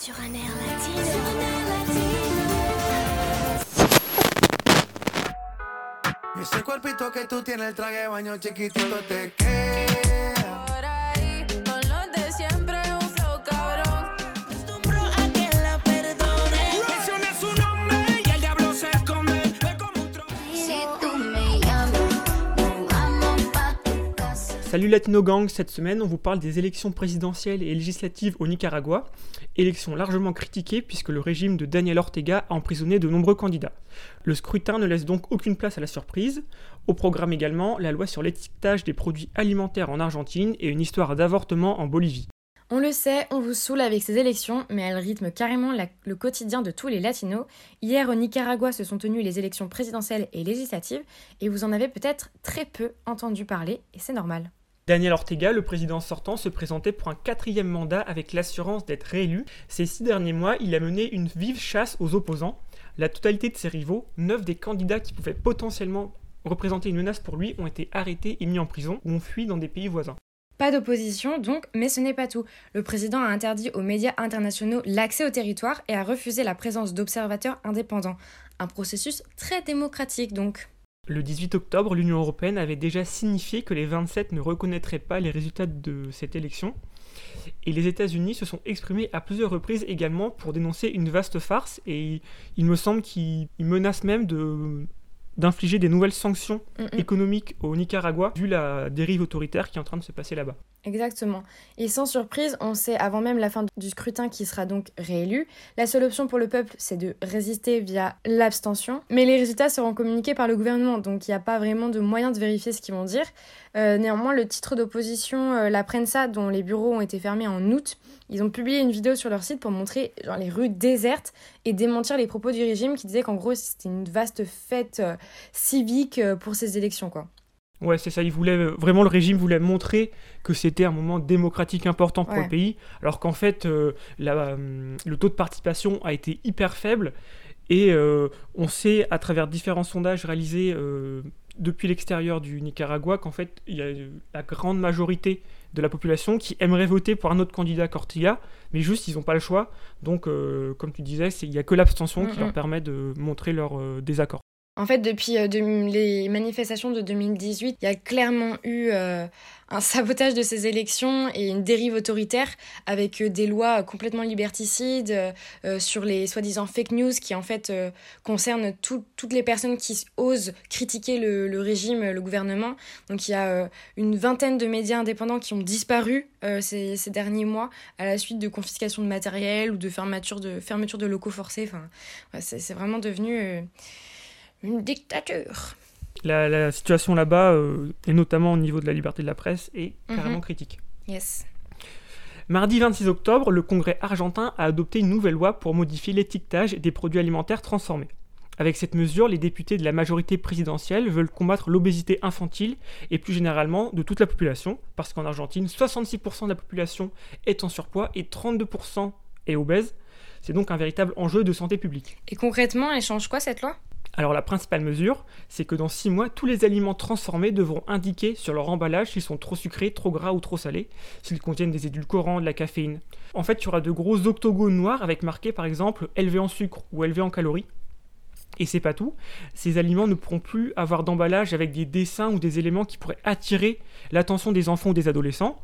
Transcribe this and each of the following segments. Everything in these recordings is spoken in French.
Sur un air latino. Ese cuerpito que tú tienes, el traje de baño chiquitito te queda. Salut Latino Gang, cette semaine on vous parle des élections présidentielles et législatives au Nicaragua, élections largement critiquées puisque le régime de Daniel Ortega a emprisonné de nombreux candidats. Le scrutin ne laisse donc aucune place à la surprise. Au programme également la loi sur l'étiquetage des produits alimentaires en Argentine et une histoire d'avortement en Bolivie. On le sait, on vous saoule avec ces élections, mais elles rythment carrément le quotidien de tous les latinos. Hier au Nicaragua se sont tenues les élections présidentielles et législatives, et vous en avez peut-être très peu entendu parler, et c'est normal. Daniel Ortega, le président sortant, se présentait pour un quatrième mandat avec l'assurance d'être réélu. Ces six derniers mois, il a mené une vive chasse aux opposants. La totalité de ses rivaux, neuf des candidats qui pouvaient potentiellement représenter une menace pour lui, ont été arrêtés et mis en prison ou ont fui dans des pays voisins. Pas d'opposition donc, mais ce n'est pas tout. Le président a interdit aux médias internationaux l'accès au territoire et a refusé la présence d'observateurs indépendants. Un processus très démocratique donc. Le 18 octobre, l'Union européenne avait déjà signifié que les 27 ne reconnaîtraient pas les résultats de cette élection. Et les États-Unis se sont exprimés à plusieurs reprises également pour dénoncer une vaste farce et il me semble qu'ils ils menacent même de d'infliger des nouvelles sanctions Mm, mm. économiques au Nicaragua vu la dérive autoritaire qui est en train de se passer là-bas. Exactement. Et sans surprise, on sait avant même la fin du scrutin qui sera donc réélu, la seule option pour le peuple, c'est de résister via l'abstention. Mais les résultats seront communiqués par le gouvernement, donc il n'y a pas vraiment de moyen de vérifier ce qu'ils vont dire. Euh, néanmoins, le titre d'opposition, euh, la Prensa, dont les bureaux ont été fermés en août, ils ont publié une vidéo sur leur site pour montrer les rues désertes et démentir les propos du régime qui disait qu'en gros c'était une vaste fête euh, civique pour ces élections, quoi. Ouais, c'est ça. Il voulait euh, vraiment le régime voulait montrer que c'était un moment démocratique important pour Ouais. le pays, alors qu'en fait euh, la, hum, le taux de participation a été hyper faible et euh, on sait à travers différents sondages réalisés euh, depuis l'extérieur du Nicaragua qu'en fait il y a euh, la grande majorité de la population qui aimerait voter pour un autre candidat qu'Ortega, mais juste ils n'ont pas le choix. Donc, euh, comme tu disais, il n'y a que l'abstention qui leur permet de montrer leur euh, désaccord. En fait, depuis euh, les manifestations de 2018, il y a clairement eu euh, un sabotage de ces élections et une dérive autoritaire avec euh, des lois complètement liberticides sur les soi-disant fake news qui en fait concernent tout- toutes les personnes qui osent critiquer le, régime, le gouvernement. Donc il y a une vingtaine de médias indépendants qui ont disparu ces, derniers mois à la suite de confiscation de matériel ou de fermeture de, locaux forcés. Enfin, c'est vraiment devenu... une dictature. La, la situation là-bas, euh, et notamment au niveau de la liberté de la presse, est carrément Mhm. critique. Yes. Mardi 26 octobre, le Congrès argentin a adopté une nouvelle loi pour modifier l'étiquetage des produits alimentaires transformés. Avec cette mesure, les députés de la majorité présidentielle veulent combattre l'obésité infantile et plus généralement de toute la population, parce qu'en Argentine, 66% de la population est en surpoids et 32% est obèse. C'est donc un véritable enjeu de santé publique. Et concrètement, elle change quoi cette loi? Alors la principale mesure, c'est que dans 6 mois, tous les aliments transformés devront indiquer sur leur emballage s'ils sont trop sucrés, trop gras ou trop salés, s'ils contiennent des édulcorants, de la caféine. En fait, il y aura de gros octogones noirs avec marqué par exemple élevé en sucre ou élevé en calories. Et c'est pas tout, ces aliments ne pourront plus avoir d'emballage avec des dessins ou des éléments qui pourraient attirer l'attention des enfants ou des adolescents.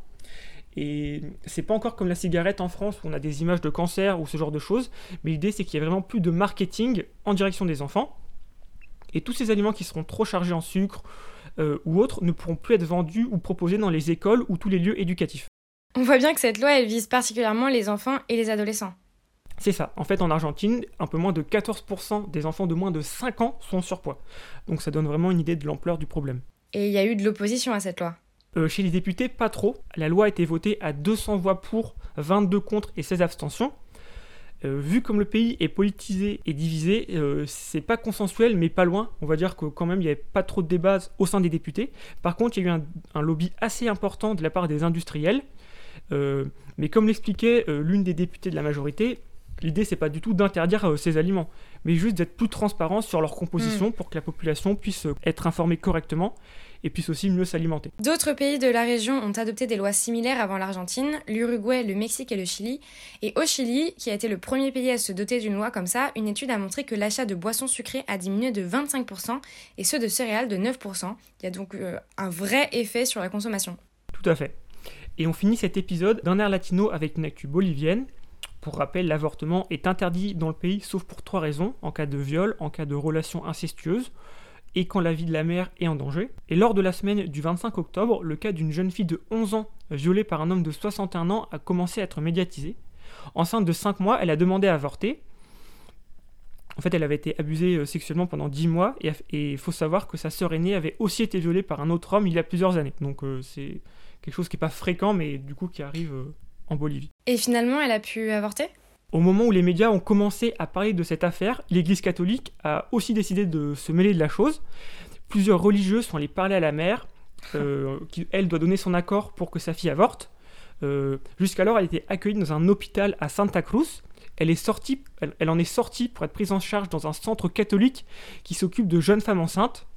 Et c'est pas encore comme la cigarette en France où on a des images de cancer ou ce genre de choses, mais l'idée c'est qu'il y a vraiment plus de marketing en direction des enfants. Et tous ces aliments qui seront trop chargés en sucre euh, ou autres ne pourront plus être vendus ou proposés dans les écoles ou tous les lieux éducatifs. On voit bien que cette loi, elle vise particulièrement les enfants et les adolescents. C'est ça. En fait, en Argentine, un peu moins de 14% des enfants de moins de 5 ans sont en surpoids. Donc ça donne vraiment une idée de l'ampleur du problème. Et il y a eu de l'opposition à cette loi. Euh, chez les députés, pas trop. La loi a été votée à 200 voix pour, 22 contre et 16 abstentions. Euh, vu comme le pays est politisé et divisé, euh, c'est pas consensuel, mais pas loin. On va dire que quand même, il n'y avait pas trop de débats au sein des députés. Par contre, il y a eu un, lobby assez important de la part des industriels. Euh, mais comme l'expliquait l'une des députées de la majorité, l'idée c'est pas du tout d'interdire euh, ces aliments, mais juste d'être plus transparent sur leur composition pour que la population puisse euh, être informée correctement et puissent aussi mieux s'alimenter. D'autres pays de la région ont adopté des lois similaires avant l'Argentine, l'Uruguay, le Mexique et le Chili. Et au Chili, qui a été le premier pays à se doter d'une loi comme ça, une étude a montré que l'achat de boissons sucrées a diminué de 25% et ceux de céréales de 9%. Il y a donc euh, un vrai effet sur la consommation. Tout à fait. Et on finit cet épisode d'un air latino avec une actu bolivienne. Pour rappel, l'avortement est interdit dans le pays sauf pour trois raisons, en cas de viol, en cas de relation incestueuse et quand la vie de la mère est en danger. Et lors de la semaine du 25 octobre, le cas d'une jeune fille de 11 ans violée par un homme de 61 ans a commencé à être médiatisé. Enceinte de 5 mois, elle a demandé à avorter. En fait, elle avait été abusée euh, sexuellement pendant 10 mois et il faut savoir que sa sœur aînée avait aussi été violée par un autre homme il y a plusieurs années. Donc euh, c'est quelque chose qui n'est pas fréquent mais du coup qui arrive euh, en Bolivie. Et finalement, elle a pu avorter? Au moment où les médias ont commencé à parler de cette affaire, l'Église catholique a aussi décidé de se mêler de la chose. Plusieurs religieuses sont allées parler à la mère, euh, qui elle doit donner son accord pour que sa fille avorte. Euh, Jusqu'alors, elle était accueillie dans un hôpital à Santa Cruz. Elle, est sortie, elle, elle en est sortie pour être prise en charge dans un centre catholique qui s'occupe de jeunes femmes enceintes.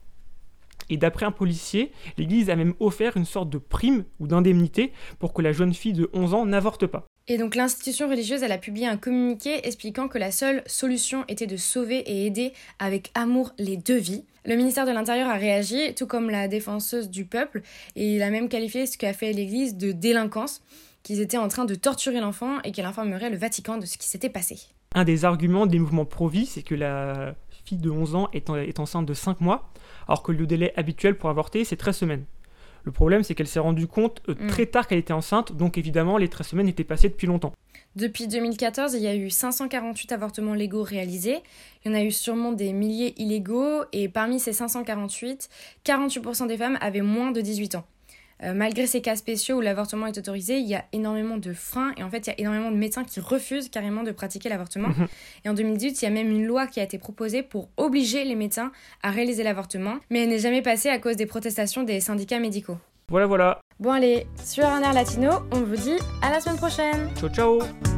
Et d'après un policier, l'Église a même offert une sorte de prime ou d'indemnité pour que la jeune fille de 11 ans n'avorte pas. Et donc l'institution religieuse, a publié un communiqué expliquant que la seule solution était de sauver et aider avec amour les deux vies. Le ministère de l'Intérieur a réagi, tout comme la défenseuse du peuple, et il a même qualifié ce qu'a fait l'Église de délinquance, qu'ils étaient en train de torturer l'enfant et qu'elle informerait le Vatican de ce qui s'était passé. Un des arguments des mouvements pro-vie, c'est que la fille de 11 ans est, en- est enceinte de 5 mois, alors que le délai habituel pour avorter, c'est 13 semaines. Le problème, c'est qu'elle s'est rendue compte euh, Mm. très tard qu'elle était enceinte, donc évidemment, les 13 semaines étaient passées depuis longtemps. Depuis 2014, il y a eu 548 avortements légaux réalisés. Il y en a eu sûrement des milliers illégaux. Et parmi ces 548, 48% des femmes avaient moins de 18 ans. Euh, malgré ces cas spéciaux où l'avortement est autorisé, il y a énormément de freins. Et en fait, il y a énormément de médecins qui refusent carrément de pratiquer l'avortement. Mhm. Et en 2018, il y a même une loi qui a été proposée pour obliger les médecins à réaliser l'avortement. Mais elle n'est jamais passée à cause des protestations des syndicats médicaux. Voilà, voilà. Bon allez, sur un air latino, on vous dit à la semaine prochaine Ciao, ciao